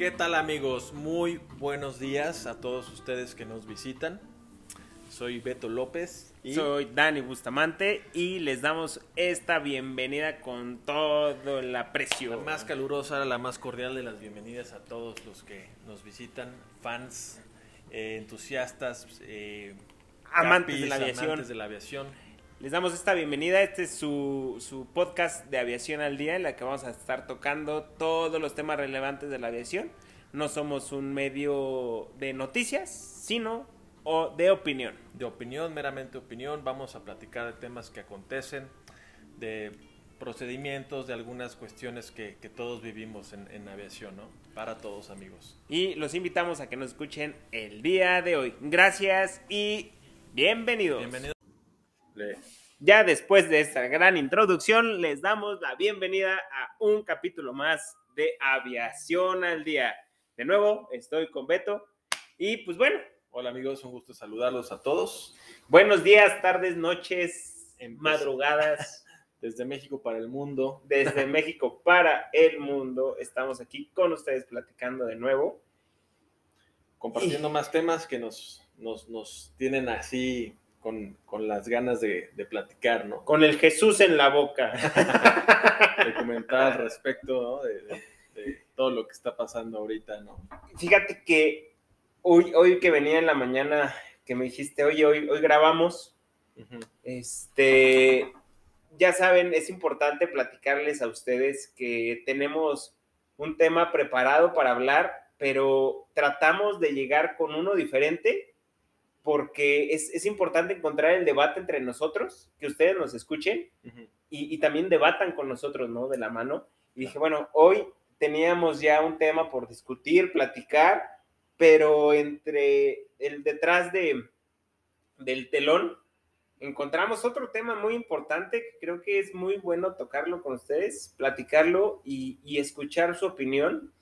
¿Qué tal amigos? Muy buenos días a todos ustedes que nos visitan. Soy Beto López y soy Dani Bustamante y les damos esta bienvenida con todo el aprecio. La más calurosa, la más cordial de las bienvenidas a todos los que nos visitan, fans, eh, entusiastas, eh, amantes, de la aviación. amantes de la aviación. Les damos esta bienvenida. Este es su, su, podcast de Aviación al Día, en la que vamos a estar tocando todos los temas relevantes de la aviación. No somos un medio de noticias, sino o de opinión. De opinión, meramente opinión. Vamos a platicar de temas que acontecen, de procedimientos, de algunas cuestiones que, que todos vivimos en, en, aviación, ¿no? Para todos amigos. Y los invitamos a que nos escuchen el día de hoy. Gracias y bienvenidos. Bienvenidos. Ya después de esta gran introducción, les damos la bienvenida a un capítulo más de Aviación al Día. De nuevo, estoy con Beto y pues bueno. Hola amigos, un gusto saludarlos a todos. Buenos días, tardes, noches, madrugadas. Desde México para el mundo. Desde México para el mundo. Estamos aquí con ustedes platicando de nuevo. Compartiendo y... más temas que nos, nos, nos tienen así con, con, las ganas de, de, platicar, ¿no? Con el Jesús en la boca. de comentar al respecto, ¿no? De, de, de, todo lo que está pasando ahorita, ¿no? Fíjate que hoy, hoy que venía en la mañana, que me dijiste, oye, hoy, hoy grabamos, uh -huh. este, ya saben, es importante platicarles a ustedes que tenemos un tema preparado para hablar, pero tratamos de llegar con uno diferente porque es, es, importante encontrar el debate entre nosotros, que ustedes nos escuchen uh -huh. y, y, también debatan con nosotros, ¿no? De la mano. Y dije, bueno, hoy teníamos ya un tema por discutir, platicar, pero entre el detrás de, del telón encontramos otro tema muy importante que creo que es muy bueno tocarlo con ustedes, platicarlo y, y escuchar su opinión.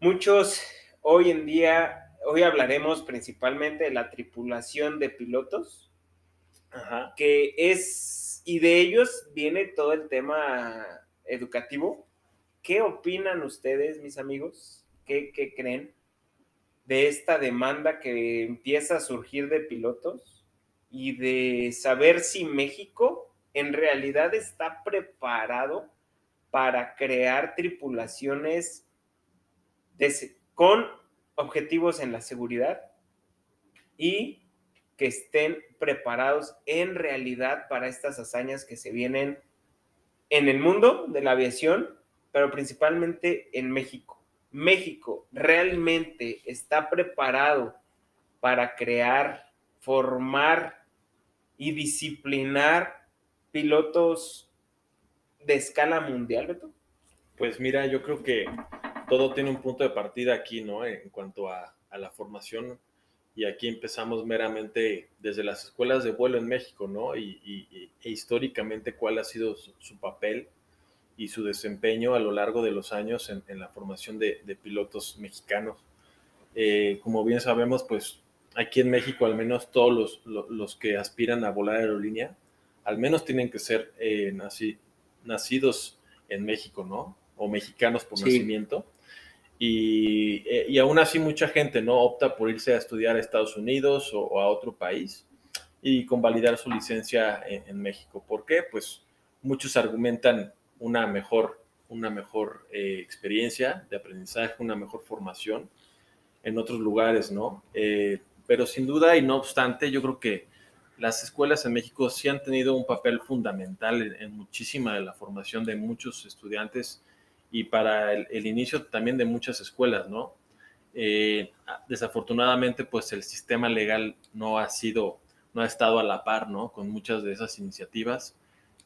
Muchos hoy en día hoy hablaremos principalmente de la tripulación de pilotos, Ajá. que es, y de ellos viene todo el tema educativo. ¿Qué opinan ustedes, mis amigos? ¿Qué, qué creen de esta demanda que empieza a surgir de pilotos y de saber si México en realidad está preparado para crear tripulaciones de, con objetivos en la seguridad y que estén preparados en realidad para estas hazañas que se vienen en el mundo de la aviación, pero principalmente en México. México realmente está preparado para crear, formar y disciplinar pilotos de escala mundial, Beto? Pues mira, yo creo que todo tiene un punto de partida aquí, ¿no? En cuanto a, a, la formación. Y aquí empezamos meramente desde las escuelas de vuelo en México, ¿no? Y, y e históricamente cuál ha sido su, su, papel y su desempeño a lo largo de los años en, en la formación de, de, pilotos mexicanos. Eh, como bien sabemos, pues aquí en México al menos todos los, los, los que aspiran a volar aerolínea, al menos tienen que ser eh, nacidos en México, ¿no? O mexicanos por sí. nacimiento. Y, eh, y, aún así mucha gente no opta por irse a estudiar a Estados Unidos o, a otro país y convalidar su licencia en, México. ¿Por qué? Pues muchos argumentan una mejor, una mejor eh, experiencia de aprendizaje, una mejor formación en otros lugares, ¿no? Eh, pero sin duda y no obstante, yo creo que las escuelas en México sí han tenido un papel fundamental en, en muchísima de la formación de muchos estudiantes y para el, el, inicio también de muchas escuelas, ¿no? Eh, desafortunadamente, pues el sistema legal no ha sido, no ha estado a la par, ¿no? Con muchas de esas iniciativas.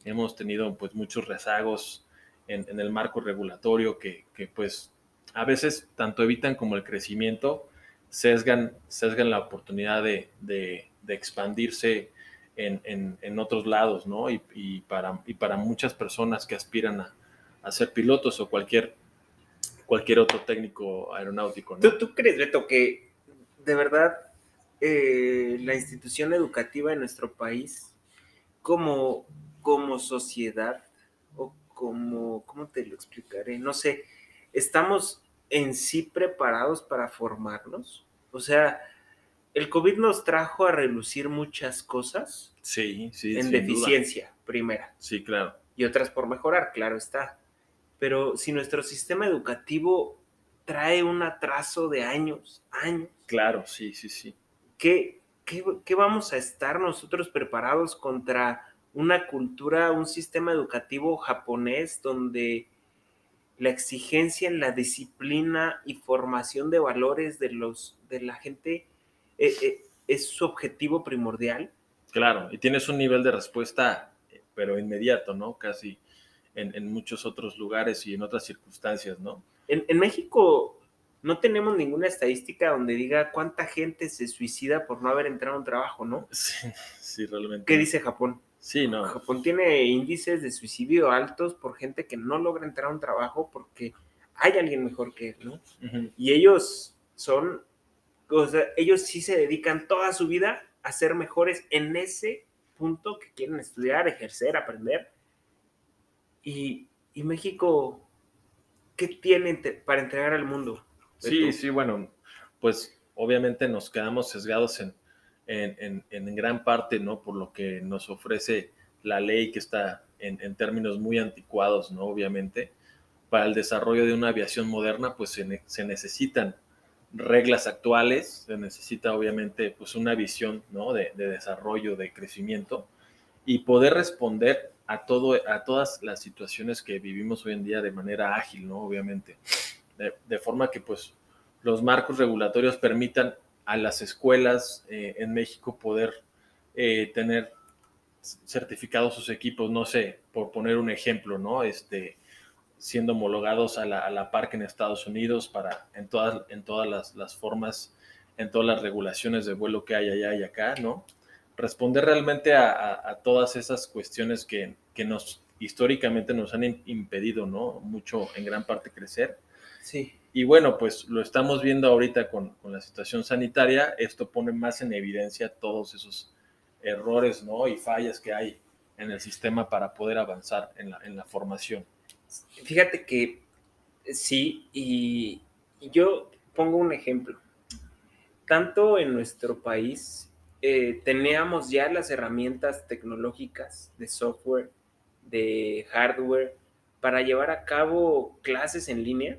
Hemos tenido, pues, muchos rezagos en, en el marco regulatorio que, que, pues, a veces tanto evitan como el crecimiento, sesgan, sesgan la oportunidad de, de, de expandirse en, en, en, otros lados, ¿no? Y, y, para, y para muchas personas que aspiran a, a ser pilotos o cualquier, cualquier otro técnico aeronáutico. ¿no? ¿Tú, ¿Tú, crees, Beto, que de verdad eh, la institución educativa en nuestro país, como, como sociedad, o como, ¿cómo te lo explicaré? No sé, estamos en sí preparados para formarnos? O sea, el COVID nos trajo a relucir muchas cosas. Sí, sí. En deficiencia, primera. Sí, claro. Y otras por mejorar, claro está. Pero si nuestro sistema educativo trae un atraso de años, años. Claro, sí, sí, sí. ¿Qué, qué, vamos a estar nosotros preparados contra una cultura, un sistema educativo japonés donde la exigencia en la disciplina y formación de valores de, los, de la gente eh, eh, es su objetivo primordial? Claro, y tienes un nivel de respuesta, pero inmediato, ¿no? Casi en, muchos otros lugares y en otras circunstancias, ¿no? En, México no tenemos ninguna estadística donde diga cuánta gente se suicida por no haber entrado a un trabajo, ¿no? Sí, sí, realmente. ¿Qué dice Japón? Sí, no. Japón tiene índices de suicidio altos por gente que no logra entrar a un trabajo porque hay alguien mejor que él, ¿no? Y ellos son, o sea, ellos sí se dedican toda su vida a ser mejores en ese punto que quieren estudiar, ejercer, aprender. Y, México, ¿qué tiene para entregar al mundo? Sí, sí, bueno, pues obviamente nos quedamos sesgados en, en, gran parte, ¿no? Por lo que nos ofrece la ley que está en, términos muy anticuados, ¿no? Obviamente, para el desarrollo de una aviación moderna, pues se, se necesitan reglas actuales, se necesita obviamente pues una visión, ¿no? De, de desarrollo, de crecimiento y poder responder a, todo, a todas las situaciones que vivimos hoy en día de manera ágil, ¿no? Obviamente. De, forma que, pues, los marcos regulatorios permitan a las escuelas eh, en México poder eh, tener certificados sus equipos, no sé, por poner un ejemplo, ¿no? Este, siendo homologados a la, a la par en Estados Unidos para, en todas, en todas las formas, en todas las regulaciones de vuelo que hay allá y acá, ¿no? Responder realmente a, todas esas cuestiones que, nos históricamente nos han impedido, ¿no? Mucho, en gran parte, crecer. Sí. Y bueno, pues lo estamos viendo ahorita con, la situación sanitaria. Esto pone más en evidencia todos esos errores, ¿no? Y fallas que hay en el sistema para poder avanzar en la, en la formación. Fíjate que sí, y yo pongo un ejemplo. Tanto en nuestro país eh, teníamos ya las herramientas tecnológicas de software, de hardware, para llevar a cabo clases en línea,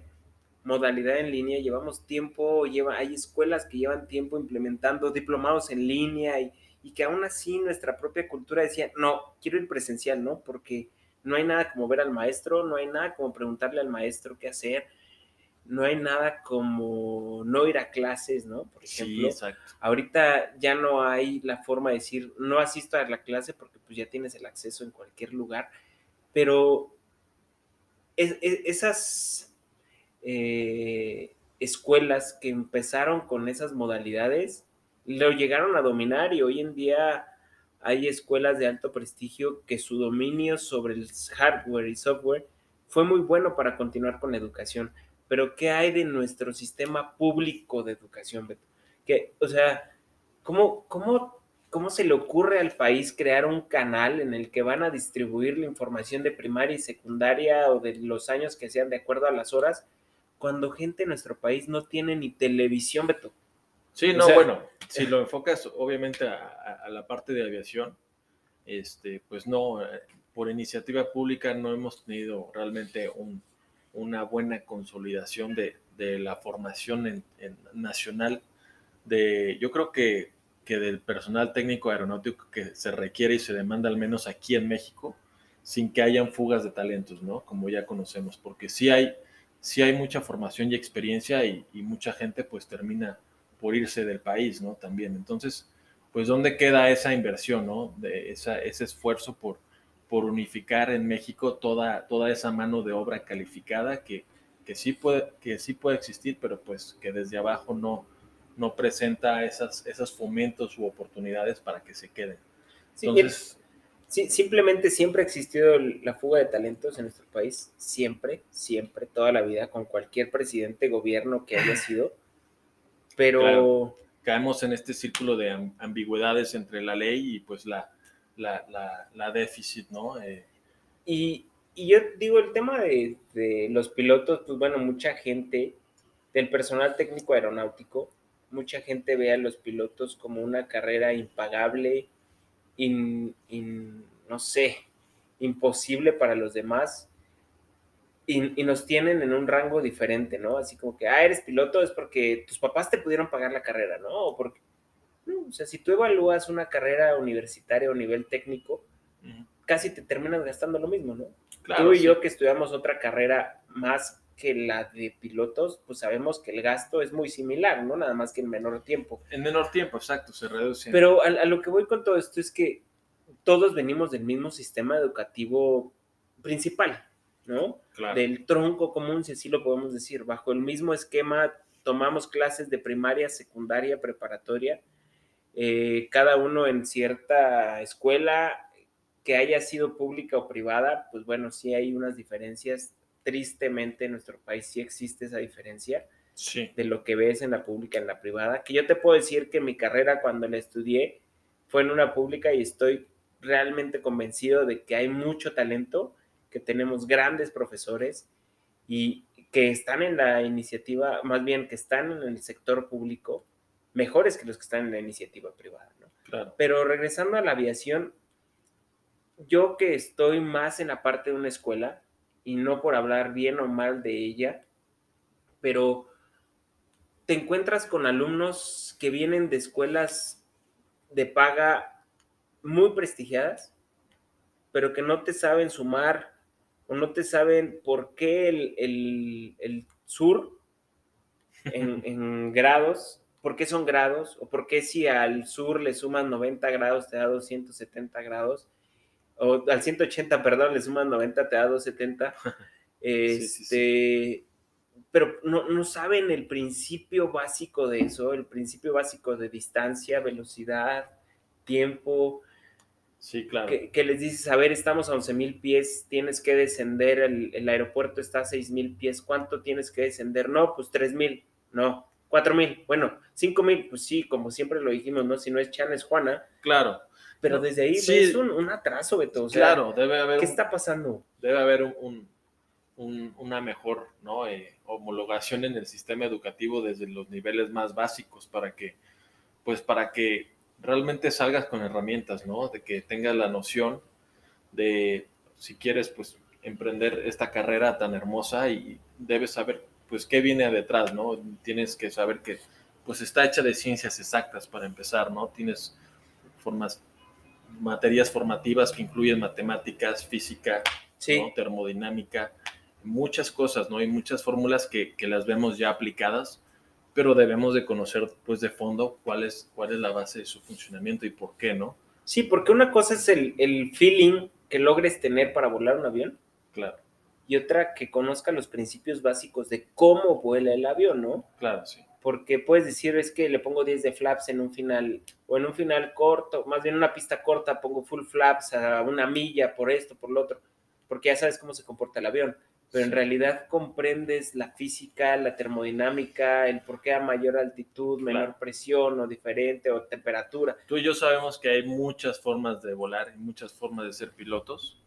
modalidad en línea. Llevamos tiempo, lleva, hay escuelas que llevan tiempo implementando diplomados en línea y, y que aún así nuestra propia cultura decía, no, quiero ir presencial, ¿no? Porque no hay nada como ver al maestro, no hay nada como preguntarle al maestro qué hacer, no hay nada como no ir a clases, ¿no? Por ejemplo, exacto. ahorita ya no hay la forma de decir, no asisto a la clase porque pues ya tienes el acceso en cualquier lugar, pero esas eh, escuelas que empezaron con esas modalidades lo llegaron a dominar y hoy en día hay escuelas de alto prestigio que su dominio sobre el hardware y software fue muy bueno para continuar con la educación pero ¿qué hay de nuestro sistema público de educación, Beto? Que, o sea, ¿cómo, cómo, ¿cómo se le ocurre al país crear un canal en el que van a distribuir la información de primaria y secundaria o de los años que sean de acuerdo a las horas, cuando gente en nuestro país no tiene ni televisión, Beto? Sí, no, bueno, si lo enfocas obviamente a, a, la parte de aviación, este, pues no, eh, por iniciativa pública no hemos tenido realmente un, una buena consolidación de, la formación en, nacional de, yo creo que, que, del personal técnico aeronáutico que se requiere y se demanda al menos aquí en México, sin que hayan fugas de talentos, ¿no? Como ya conocemos, porque sí hay, sí hay mucha formación y experiencia y, mucha gente pues termina por irse del país, ¿no? También. Entonces, pues, ¿dónde queda esa inversión, ¿no? De esa, ese esfuerzo por por unificar en México toda, toda esa mano de obra calificada que, que, sí puede, que sí puede existir, pero pues que desde abajo no, no presenta esas, esos fomentos u oportunidades para que se queden. Entonces, sí, simplemente siempre ha existido la fuga de talentos en nuestro país, siempre, siempre, toda la vida, con cualquier presidente, gobierno que haya sido, pero... caemos en este círculo de ambigüedades entre la ley y pues la, la, déficit, ¿no? Eh, y, yo digo, el tema de, los pilotos, pues bueno, mucha gente del personal técnico aeronáutico, mucha gente ve a los pilotos como una carrera impagable, no sé, imposible para los demás. Y, nos tienen en un rango diferente, ¿no? Así como que, ah, eres piloto es porque tus papás te pudieron pagar la carrera, ¿no? O porque, o sea, si tú evalúas una carrera universitaria o nivel técnico, casi te terminas gastando lo mismo, ¿no? tú y yo que estudiamos otra carrera más que la de pilotos, pues sabemos que el gasto es muy similar, ¿no? Nada más que en menor tiempo. En menor tiempo, exacto, se reduce. Pero a, lo que voy con todo esto es que todos venimos del mismo sistema educativo principal, ¿no? Claro. Del tronco común, si así lo podemos decir. Bajo el mismo esquema tomamos clases de primaria, secundaria, preparatoria, eh, cada uno en cierta escuela que haya sido pública o privada, pues bueno, sí hay unas diferencias tristemente en nuestro país sí existe esa diferencia de lo que ves en la pública y en la privada. Que yo te puedo decir que mi carrera cuando la estudié fue en una pública y estoy realmente convencido de que hay mucho talento, que tenemos grandes profesores y que están en la iniciativa, más bien que están en el sector público, mejores que los que están en la iniciativa privada. Pero regresando a la aviación, yo que estoy más en la parte de una escuela, y no por hablar bien o mal de ella, pero te encuentras con alumnos que vienen de escuelas de paga muy prestigiadas, pero que no te saben sumar o no te saben por qué el, sur en, en, grados, por qué son grados, o por qué si al sur le suman 90 grados te da 270 grados, o al 180, perdón, le suman 90, te da 270. Este, pero no, no, saben el principio básico de eso, el principio básico de distancia, velocidad, tiempo. Sí, claro. Que, les dices, a ver, estamos a 11 mil pies, tienes que descender, el, el, aeropuerto está a 6 mil pies, ¿cuánto tienes que descender? No, pues 3 mil, no, 4 mil, bueno, 5 mil, pues sí, como siempre lo dijimos, ¿no? Si no es Chan, es Juana. Claro. Pero desde ahí sí, es un, atraso, Beto. claro, debe haber. ¿Qué está pasando? Debe haber un, una mejor ¿no? Eh, homologación en el sistema educativo desde los niveles más básicos para que, pues, para que realmente salgas con herramientas, ¿no? De que tengas la noción de, si quieres, pues, emprender esta carrera tan hermosa y debes saber, pues, qué viene detrás, ¿no? Tienes que saber que, pues, está hecha de ciencias exactas para empezar, ¿no? Tienes formas materias formativas que incluyen matemáticas, física, termodinámica, muchas cosas, ¿no? Hay muchas fórmulas que, las vemos ya aplicadas, pero debemos de conocer, pues, de fondo cuál es, cuál es la base de su funcionamiento y por qué, ¿no? Sí, porque una cosa es el, el feeling que logres tener para volar un avión. Claro. Y otra que conozca los principios básicos de cómo vuela el avión, ¿no? Claro, sí. Porque puedes decir es que le pongo 10 de flaps en un final o en un final corto, más bien una pista corta pongo full flaps a una milla por esto, por lo otro, porque ya sabes cómo se comporta el avión, pero en realidad comprendes la física, la termodinámica, el por qué a mayor altitud, menor presión o diferente o temperatura. Tú y yo sabemos que hay muchas formas de volar y muchas formas de ser pilotos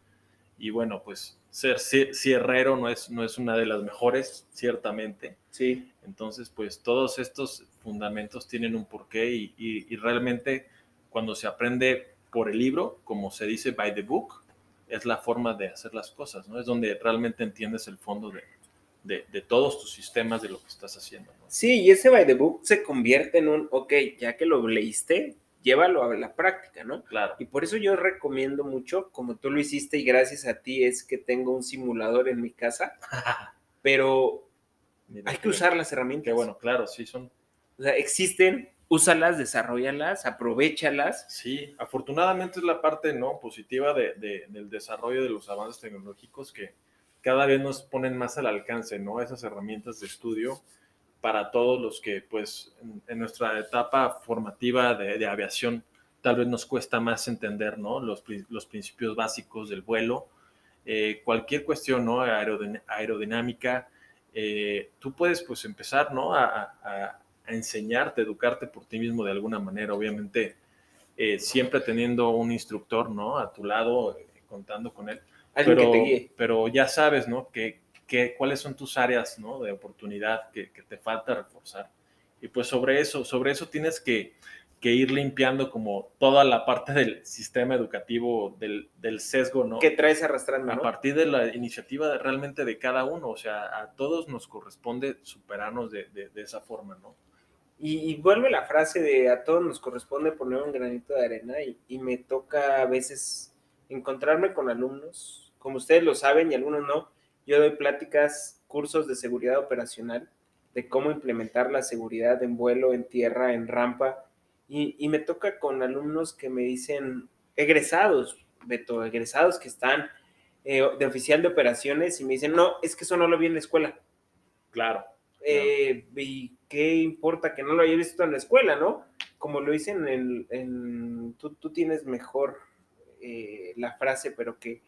y bueno, pues ser cierrero no es, no es una de las mejores, ciertamente. Sí. Entonces, pues todos estos fundamentos tienen un porqué y, y, realmente cuando se aprende por el libro, como se dice by the book, es la forma de hacer las cosas, ¿no? Es donde realmente entiendes el fondo de, de, de todos tus sistemas, de lo que estás haciendo. Sí, y ese by the book se convierte en un, ok, ya que lo leíste, llévalo a la práctica, ¿no? Claro. Y por eso yo recomiendo mucho, como tú lo hiciste y gracias a ti es que tengo un simulador en mi casa, pero hay que usar las herramientas. Qué bueno, claro, sí son. O sea, existen, úsalas, desarrollalas, aprovechalas. Sí, afortunadamente es la parte no positiva de, del desarrollo de los avances tecnológicos que cada vez nos ponen más al alcance, ¿no? Esas herramientas de estudio para todos los que, pues, en, nuestra etapa formativa de, aviación, tal vez nos cuesta más entender, ¿no? Los, los principios básicos del vuelo, eh, cualquier cuestión, ¿no? aerodinámica, eh, tú puedes, pues, empezar, ¿no? A, a, enseñarte, educarte por ti mismo de alguna manera, obviamente, eh, siempre teniendo un instructor, ¿no? A tu lado, contando con él. Pero, pero ya sabes, ¿no? Que qué, cuáles son tus áreas ¿no? de oportunidad que, que, te falta reforzar. Y pues sobre eso, sobre eso tienes que, que, ir limpiando como toda la parte del sistema educativo, del, del sesgo, ¿no? Que traes arrastrando. A partir de la iniciativa realmente de cada uno, o sea, a todos nos corresponde superarnos de, de, de esa forma, ¿no? Y, vuelve la frase de a todos nos corresponde poner un granito de arena y, y, me toca a veces encontrarme con alumnos, como ustedes lo saben y algunos no, yo doy pláticas, cursos de seguridad operacional, de cómo implementar la seguridad en vuelo, en tierra, en rampa, y, y me toca con alumnos que me dicen, egresados, Beto, egresados que están eh, de oficial de operaciones y me dicen, no, es que eso no lo vi en la escuela. Claro. Eh, y qué importa que no lo haya visto en la escuela, ¿no? Como lo dicen en, en tú, tú, tienes mejor eh, la frase, pero que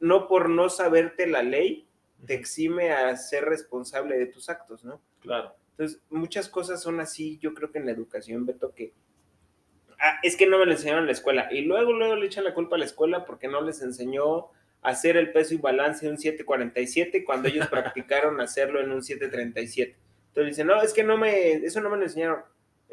no por no saberte la ley te exime a ser responsable de tus actos, ¿no? Claro. Entonces, muchas cosas son así, yo creo que en la educación, Beto, que ah, es que no me lo enseñaron en la escuela. Y luego, luego le echan la culpa a la escuela porque no les enseñó hacer el peso y balance en un 747 cuando ellos practicaron hacerlo en un 737. Entonces dicen, no, es que no me, eso no me lo enseñaron.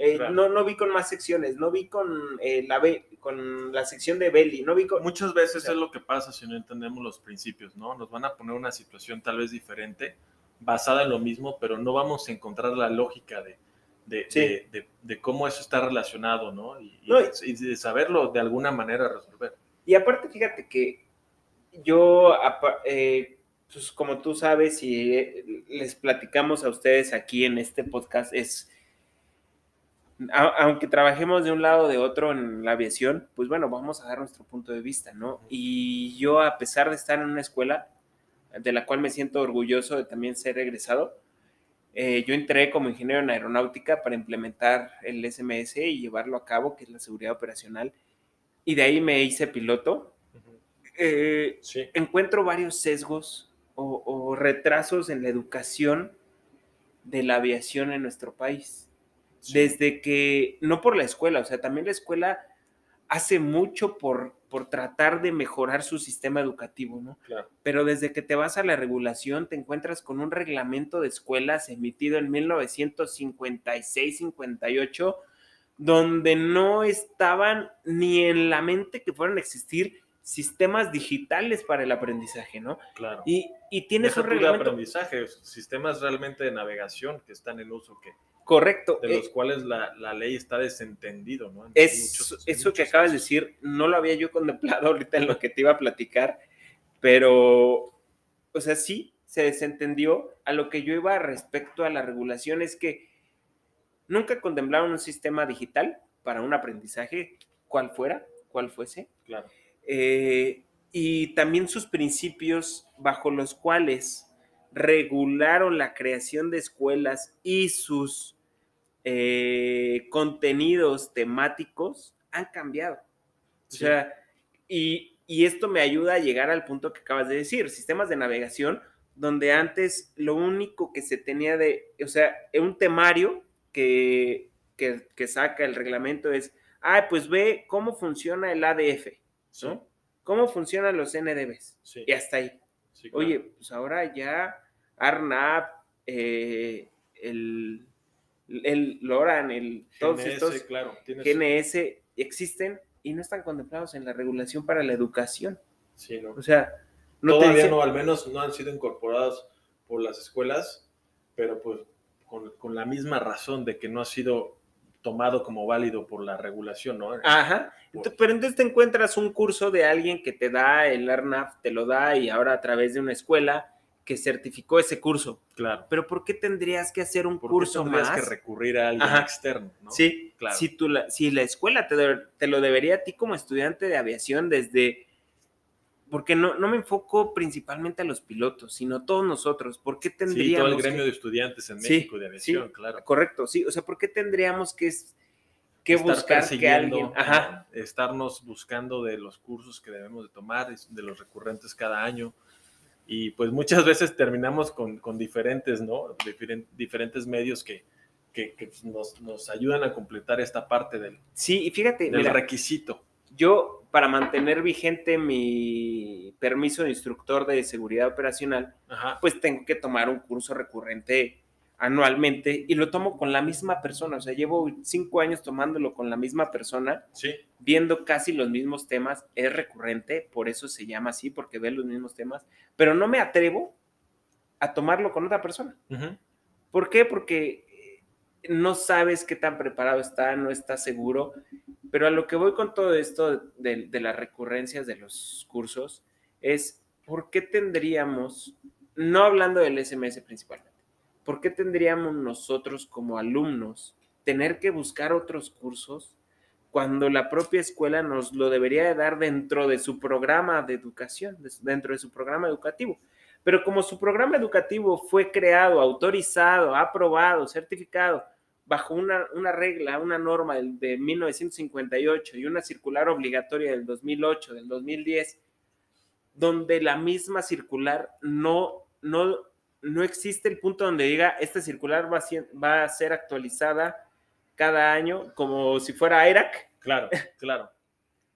Eh, claro. no, no vi con más secciones, no vi con, eh, la, con la sección de Belly, no vi con... Muchas veces o sea, es lo que pasa si no entendemos los principios, ¿no? Nos van a poner una situación tal vez diferente, basada en lo mismo, pero no vamos a encontrar la lógica de, de, sí. de, de, de cómo eso está relacionado, ¿no? Y, no, y, de saberlo de alguna manera resolver. Y aparte, fíjate que yo, eh, pues como tú sabes y les platicamos a ustedes aquí en este podcast, es, a, aunque trabajemos de un lado o de otro en la aviación, pues bueno, vamos a dar nuestro punto de vista, ¿no? Y yo, a pesar de estar en una escuela de la cual me siento orgulloso de también ser egresado, eh, yo entré como ingeniero en aeronáutica para implementar el SMS y llevarlo a cabo, que es la seguridad operacional, y de ahí me hice piloto eh, sí. encuentro varios sesgos o, o, retrasos en la educación de la aviación en nuestro país. Sí. Desde que, no por la escuela, o sea, también la escuela hace mucho por, por tratar de mejorar su sistema educativo, ¿no? Claro. Pero desde que te vas a la regulación, te encuentras con un reglamento de escuelas emitido en 1956-58, donde no estaban ni en la mente que fueran a existir sistemas digitales para el aprendizaje, ¿no? Claro. Y, y tienes Deja un reglamento... de aprendizaje, sistemas realmente de navegación que están en uso, que Correcto. de los eh, cuales la, la, ley está desentendido, ¿no? En es, muchos, eso que acabas de decir, no lo había yo contemplado ahorita en lo que te iba a platicar, pero, o sea, sí, se desentendió. A lo que yo iba respecto a la regulación es que nunca contemplaron un sistema digital para un aprendizaje, cual fuera, cual fuese. Claro eh, y también sus principios bajo los cuales regularon la creación de escuelas y sus eh, contenidos temáticos han cambiado. Sí. O sea, y, y, esto me ayuda a llegar al punto que acabas de decir, sistemas de navegación, donde antes lo único que se tenía de, o sea, un temario que, que, que saca el reglamento es, ah, pues ve cómo funciona el ADF. Sí. ¿no? ¿Cómo funcionan los NDBs? Sí. Y hasta ahí. Sí, claro. Oye, pues ahora ya ARNAP, eh, el, el LORAN, el, todos GNS, estos claro, GNS existen y no están contemplados en la regulación para la educación. Sí, no. O sea, no todavía dicen... no, al menos no han sido incorporados por las escuelas, pero pues con, con la misma razón de que no ha sido tomado como válido por la regulación, ¿no? Ajá. Entonces, pero entonces te encuentras un curso de alguien que te da el ARNAF, te lo da y ahora a través de una escuela que certificó ese curso. Claro. Pero ¿por qué tendrías que hacer un ¿Por curso qué más? que recurrir a alguien Ajá. externo, ¿no? Sí, claro. Si, tú la, si la escuela te, te, lo debería a ti como estudiante de aviación desde... Porque no, no me enfoco principalmente a los pilotos, sino todos nosotros. ¿Por qué tendríamos... Sí, todo el gremio que... de estudiantes en México sí, de aviación, sí, claro. Correcto, sí. O sea, ¿por qué tendríamos que que buscar que alguien, ajá. estarnos buscando de los cursos que debemos de tomar, de los recurrentes cada año. Y pues muchas veces terminamos con, con diferentes, ¿no? Diferent, diferentes medios que, que, que nos, nos, ayudan a completar esta parte del, sí, y fíjate, del mira, requisito. Yo, para mantener vigente mi permiso de instructor de seguridad operacional, pues tengo que tomar un curso recurrente anualmente y lo tomo con la misma persona. O sea, llevo cinco años tomándolo con la misma persona, viendo casi los mismos temas. Es recurrente, por eso se llama así, porque ve los mismos temas, pero no me atrevo a tomarlo con otra persona. ¿Por qué? Porque no sabes qué tan preparado está, no está seguro. Pero a lo que voy con todo esto de, de las recurrencias de los cursos es, ¿por qué tendríamos, no hablando del SMS principalmente, ¿por qué tendríamos nosotros como alumnos tener que buscar otros cursos cuando la propia escuela nos lo debería de dar dentro de su programa de educación, dentro de su programa educativo? Pero como su programa educativo fue creado, autorizado, aprobado, certificado bajo una, una regla, una norma de, de 1958 y una circular obligatoria del 2008, del 2010, donde la misma circular no, no no existe el punto donde diga, esta circular va a ser, va a ser actualizada cada año como si fuera ERAC. Claro, claro.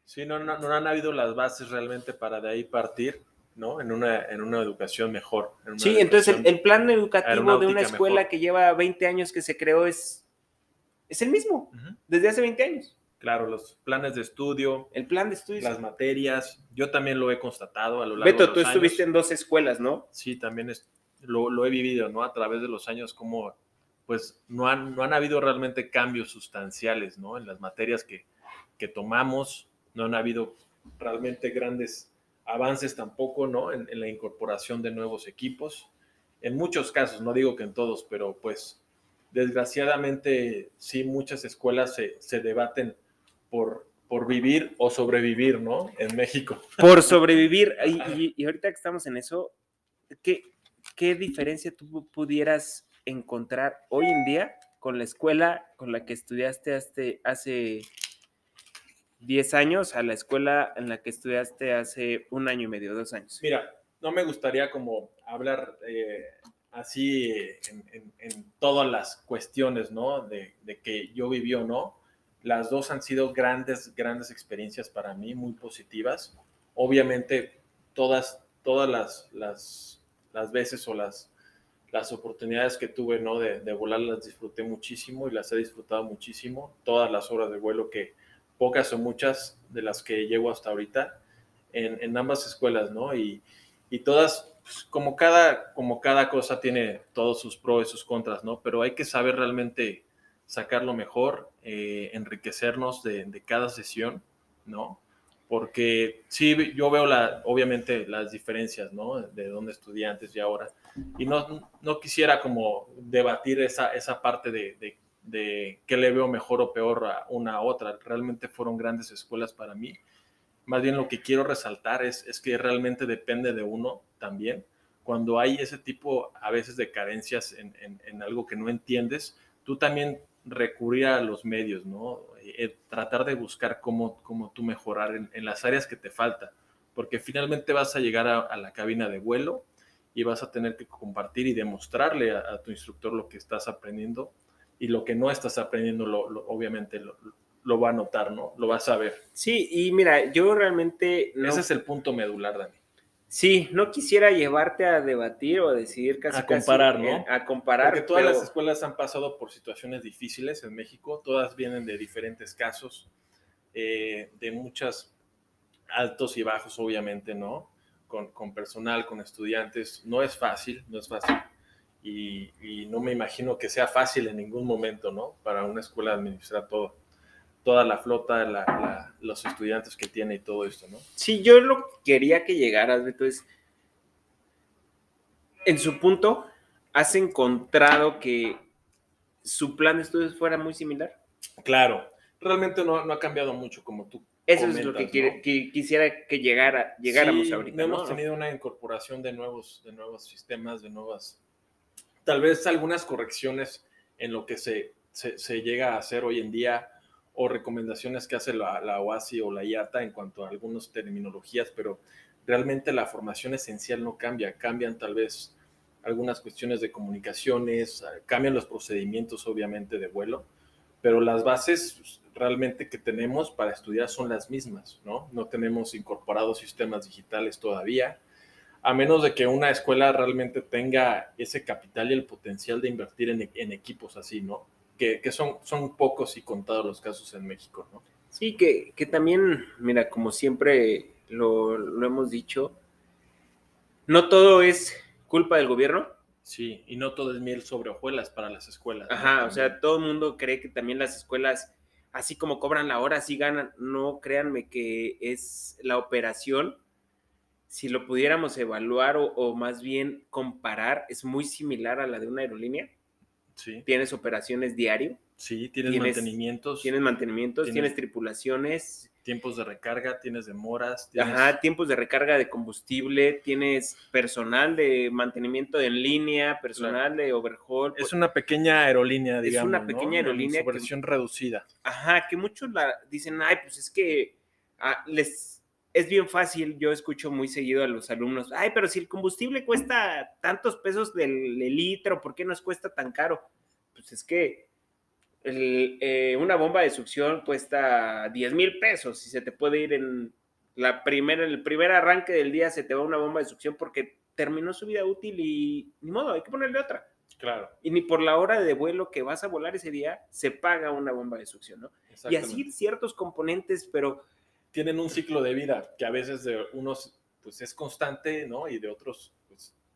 Sí, no, no, han habido las bases realmente para de ahí partir, ¿no? En una, en una educación mejor. sí, entonces el, plan educativo de una escuela que lleva 20 años que se creó es, es el mismo, desde hace 20 años. Claro, los planes de estudio. El plan de estudio. Las materias. Yo también lo he constatado a lo largo Beto, de los tú estuviste en dos escuelas, ¿no? Sí, también es, lo, he vivido, ¿no? A través de los años, como pues no han, no han habido realmente cambios sustanciales, ¿no? En las materias que, que tomamos, no han habido realmente grandes avances tampoco, ¿no? En, la incorporación de nuevos equipos. En muchos casos, no digo que en todos, pero pues desgraciadamente sí muchas escuelas se, se debaten por, por vivir o sobrevivir, ¿no? En México. Por sobrevivir. Y, y ahorita que estamos en eso, ¿qué, ¿qué diferencia tú pudieras encontrar hoy en día con la escuela con la que estudiaste hace, hace 10 años a la escuela en la que estudiaste hace un año y medio, dos años? Mira, no me gustaría como hablar eh, así en, todas las cuestiones, ¿no? De, que yo viví o no. Las dos han sido grandes, grandes experiencias para mí, muy positivas. Obviamente, todas, todas las, las veces o las, las oportunidades que tuve ¿no? de, de, volar las disfruté muchísimo y las he disfrutado muchísimo. Todas las horas de vuelo que pocas o muchas de las que llevo hasta ahorita en, en ambas escuelas, ¿no? Y, y todas, pues, como, cada, como cada cosa tiene todos sus pros y sus contras, ¿no? Pero hay que saber realmente sacar lo mejor, eh, enriquecernos de, de cada sesión, ¿no? porque sí, yo veo la, obviamente las diferencias, ¿no? De dónde estudié antes y ahora. Y no, no quisiera como debatir esa, esa parte de, de, de qué le veo mejor o peor a una a otra. Realmente fueron grandes escuelas para mí. Más bien lo que quiero resaltar es, es que realmente depende de uno también. Cuando hay ese tipo a veces de carencias en, en, en algo que no entiendes, tú también recurrir a los medios, ¿no? Eh, tratar de buscar cómo, cómo tú mejorar en, las áreas que te falta, porque finalmente vas a llegar a, la cabina de vuelo y vas a tener que compartir y demostrarle a, tu instructor lo que estás aprendiendo y lo que no estás aprendiendo, obviamente lo, va a notar, ¿no? Lo vas a ver. Sí, y mira, yo realmente... Ese es el punto medular, Dani. Sí, no quisiera llevarte a debatir o a decidir casi. A comparar, ¿no? A comparar. Porque todas las escuelas han pasado por situaciones difíciles en México, todas vienen de diferentes casos, eh, de muchos altos y bajos, obviamente, ¿no? Con, personal, con estudiantes. No es fácil, no es fácil. Y, y no me imagino que sea fácil en ningún momento, ¿no? Para una escuela administrar todo toda la flota, los estudiantes que tiene y todo esto, ¿no? Sí, yo lo quería que llegaras, Beto, es, en su punto, ¿has encontrado que su plan de estudios fuera muy similar? Claro, realmente no, ha cambiado mucho como tú. Eso es lo que, quisiera que llegara, llegáramos ahorita. No hemos tenido una incorporación de nuevos, de nuevos sistemas, de nuevas, tal vez algunas correcciones en lo que se, se, se llega a hacer hoy en día o recomendaciones que hace la, la OASI o la IATA en cuanto a algunas terminologías, pero realmente la formación esencial no cambia, cambian tal vez algunas cuestiones de comunicaciones, cambian los procedimientos obviamente de vuelo, pero las bases realmente que tenemos para estudiar son las mismas, ¿no? No tenemos incorporados sistemas digitales todavía, a menos de que una escuela realmente tenga ese capital y el potencial de invertir en, equipos así, ¿no? Que, son, son pocos y contados los casos en México, ¿no? Sí, que, que también, mira, como siempre lo, lo hemos dicho, no todo es culpa del gobierno. Sí, y no todo es miel sobre hojuelas para las escuelas. Ajá, o sea, todo el mundo cree que también las escuelas, así como cobran la hora, así ganan. No créanme que es la operación. Si lo pudiéramos evaluar o, más bien comparar, es muy similar a la de una aerolínea. Sí. Tienes operaciones diario. Sí, tienes, mantenimientos. Tienes mantenimientos, tienes tripulaciones, tiempos de recarga, tienes demoras. Ajá, tiempos de recarga de combustible, tienes personal de mantenimiento en línea, personal de overhaul. Es una pequeña aerolínea, digamos. Es una pequeña aerolínea. En versión reducida. Ajá, que muchos la dicen, ay, pues es que ah, les es bien fácil, yo escucho muy seguido a los alumnos, ay, pero si el combustible cuesta tantos pesos del litro, ¿por qué nos cuesta tan caro? Pues es que eh, una bomba de succión cuesta 10 mil pesos y se te puede ir en la primera, el primer arranque del día se te va una bomba de succión porque terminó su vida útil y ni modo, hay que ponerle otra. Claro. Y ni por la hora de vuelo que vas a volar ese día se paga una bomba de succión, ¿no? Y así ciertos componentes, pero... Tienen un ciclo de vida que a veces de unos pues es constante, ¿no? Y de otros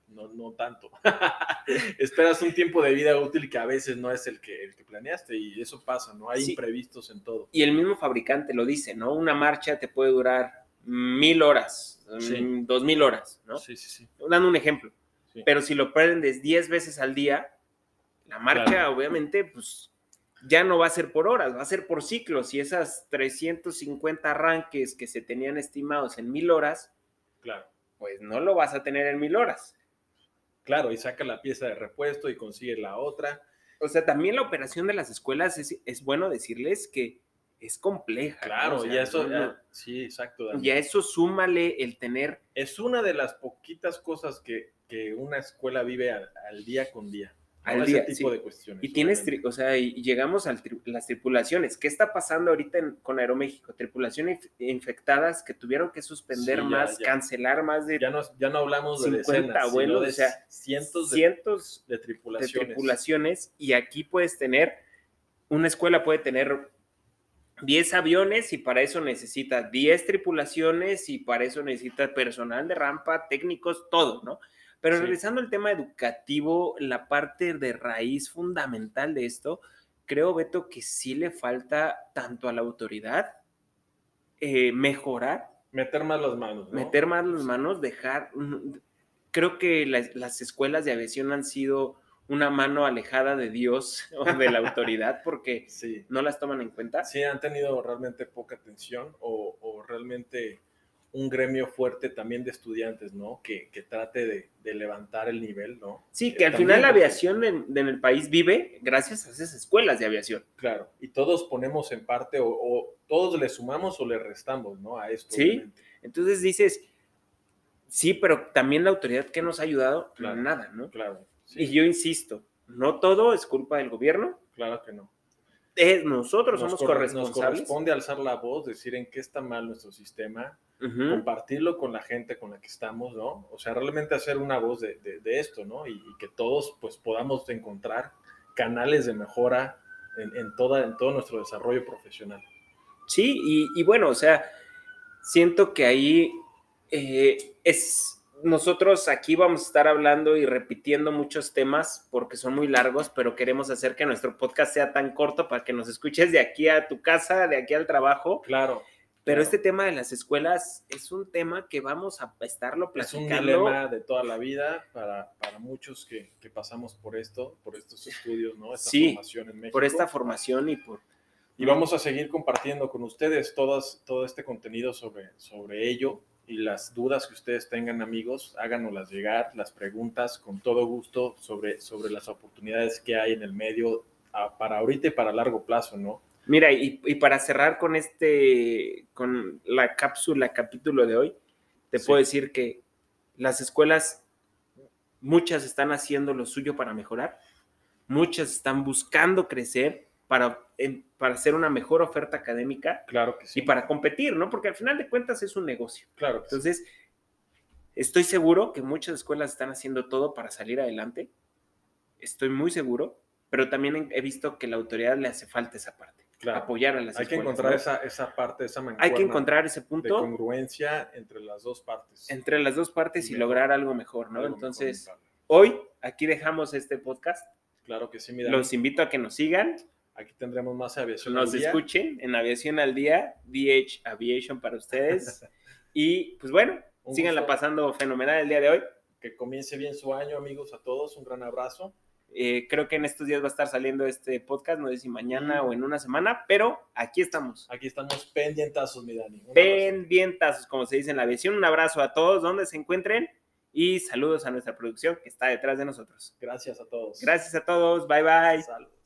no, no tanto. Esperas un tiempo de vida útil que a veces no es el que, el que planeaste y eso pasa, ¿no? Hay imprevistos en todo. Y el mismo fabricante lo dice, ¿no? Una marcha te puede durar mil horas, mm, dos mil horas, ¿no? Sí, sí, sí. Dando un ejemplo. Pero si lo prendes diez veces al día, la marcha obviamente, pues ya no va a ser por horas, va a ser por ciclos. Y esas 350 arranques que se tenían estimados en mil horas, claro. pues no lo vas a tener en mil horas. Claro, y saca la pieza de repuesto y consigue la otra. O sea, también la operación de las escuelas es, bueno decirles que es compleja. Claro, y eso, sí, exacto. Ya eso súmale el tener. Es una de las poquitas cosas que, que una escuela vive al día con día al día. tipo de cuestiones. Y tienes, o sea, y llegamos a las tripulaciones. ¿Qué está pasando ahorita con Aeroméxico? Tripulaciones infectadas que tuvieron que suspender más, cancelar más de. Ya no, ya no hablamos de decenas, vuelos, o sea, cientos, de, cientos de, tripulaciones. tripulaciones. Y aquí puedes tener, una escuela puede tener 10 aviones y para eso necesita 10 tripulaciones y para eso necesita personal de rampa, técnicos, todo, ¿no? Pero regresando al tema educativo, la parte de raíz fundamental de esto, creo, Beto, que sí le falta tanto a la autoridad eh, mejorar. Meter más las manos. Meter más las manos, dejar... Creo que las, escuelas de aviación han sido una mano alejada de Dios o de la autoridad porque no las toman en cuenta. Sí, han tenido realmente poca atención o, o realmente un gremio fuerte también de estudiantes, ¿no? Que, trate de, levantar el nivel, ¿no? Sí, que al final la aviación en, el país vive gracias a esas escuelas de aviación. Claro, y todos ponemos en parte o, todos le sumamos o le restamos, ¿no? A esto. Sí, entonces dices, sí, pero también la autoridad que nos ha ayudado, nada, ¿no? Claro. Y yo insisto, no todo es culpa del gobierno. Claro que no. Es, nosotros somos corresponsables. Nos corresponde alzar la voz, decir en qué está mal nuestro sistema, compartirlo con la gente con la que estamos, ¿no? O sea, realmente hacer una voz de, esto, ¿no? Y, que todos pues podamos encontrar canales de mejora en, toda, en todo nuestro desarrollo profesional. Sí, y, bueno, o sea, siento que ahí eh, es, nosotros aquí vamos a estar hablando y repitiendo muchos temas porque son muy largos, pero queremos hacer que nuestro podcast sea tan corto para que nos escuches de aquí a tu casa, de aquí al trabajo. Claro. Pero este tema de las escuelas es un tema que vamos a estarlo platicando. Es un dilema de toda la vida para, muchos que, pasamos por esto, por estos estudios, ¿no? Esta sí, formación en México. por esta formación y por... Y vamos a seguir compartiendo con ustedes todas, todo este contenido sobre, sobre ello y las dudas que ustedes tengan, amigos, háganoslas llegar, las preguntas con todo gusto sobre, sobre las oportunidades que hay en el medio para ahorita y para largo plazo, ¿no? Mira, y, para cerrar con este, con la cápsula, capítulo de hoy, te puedo decir que las escuelas, muchas están haciendo lo suyo para mejorar, muchas están buscando crecer para, para hacer una mejor oferta académica. Claro que sí. Y para competir, ¿no? Porque al final de cuentas es un negocio. Claro. Entonces, estoy seguro que muchas escuelas están haciendo todo para salir adelante. Estoy muy seguro, pero también he visto que la autoridad le hace falta esa parte. Apoyar a las Hay que encontrar esa, esa parte, esa Hay que encontrar ese punto. De congruencia entre las dos partes. Entre las dos partes y, lograr algo mejor, ¿no? Entonces, hoy aquí dejamos este podcast. Claro que sí, mira. Los invito a que nos sigan. Aquí tendremos más aviación nos al día. Nos escuchen en Aviación al Día, DH Aviation para ustedes. y pues bueno, síganla pasando fenomenal el día de hoy. Que comience bien su año, amigos, a todos. Un gran abrazo. Eh, creo que en estos días va a estar saliendo este podcast, no sé si mañana o en una semana, pero aquí estamos. Aquí estamos pendientazos, mi Dani. pendientazos, como se dice en la aviación. Un abrazo a todos donde se encuentren y saludos a nuestra producción que está detrás de nosotros. Gracias a todos. Gracias a todos. Bye bye.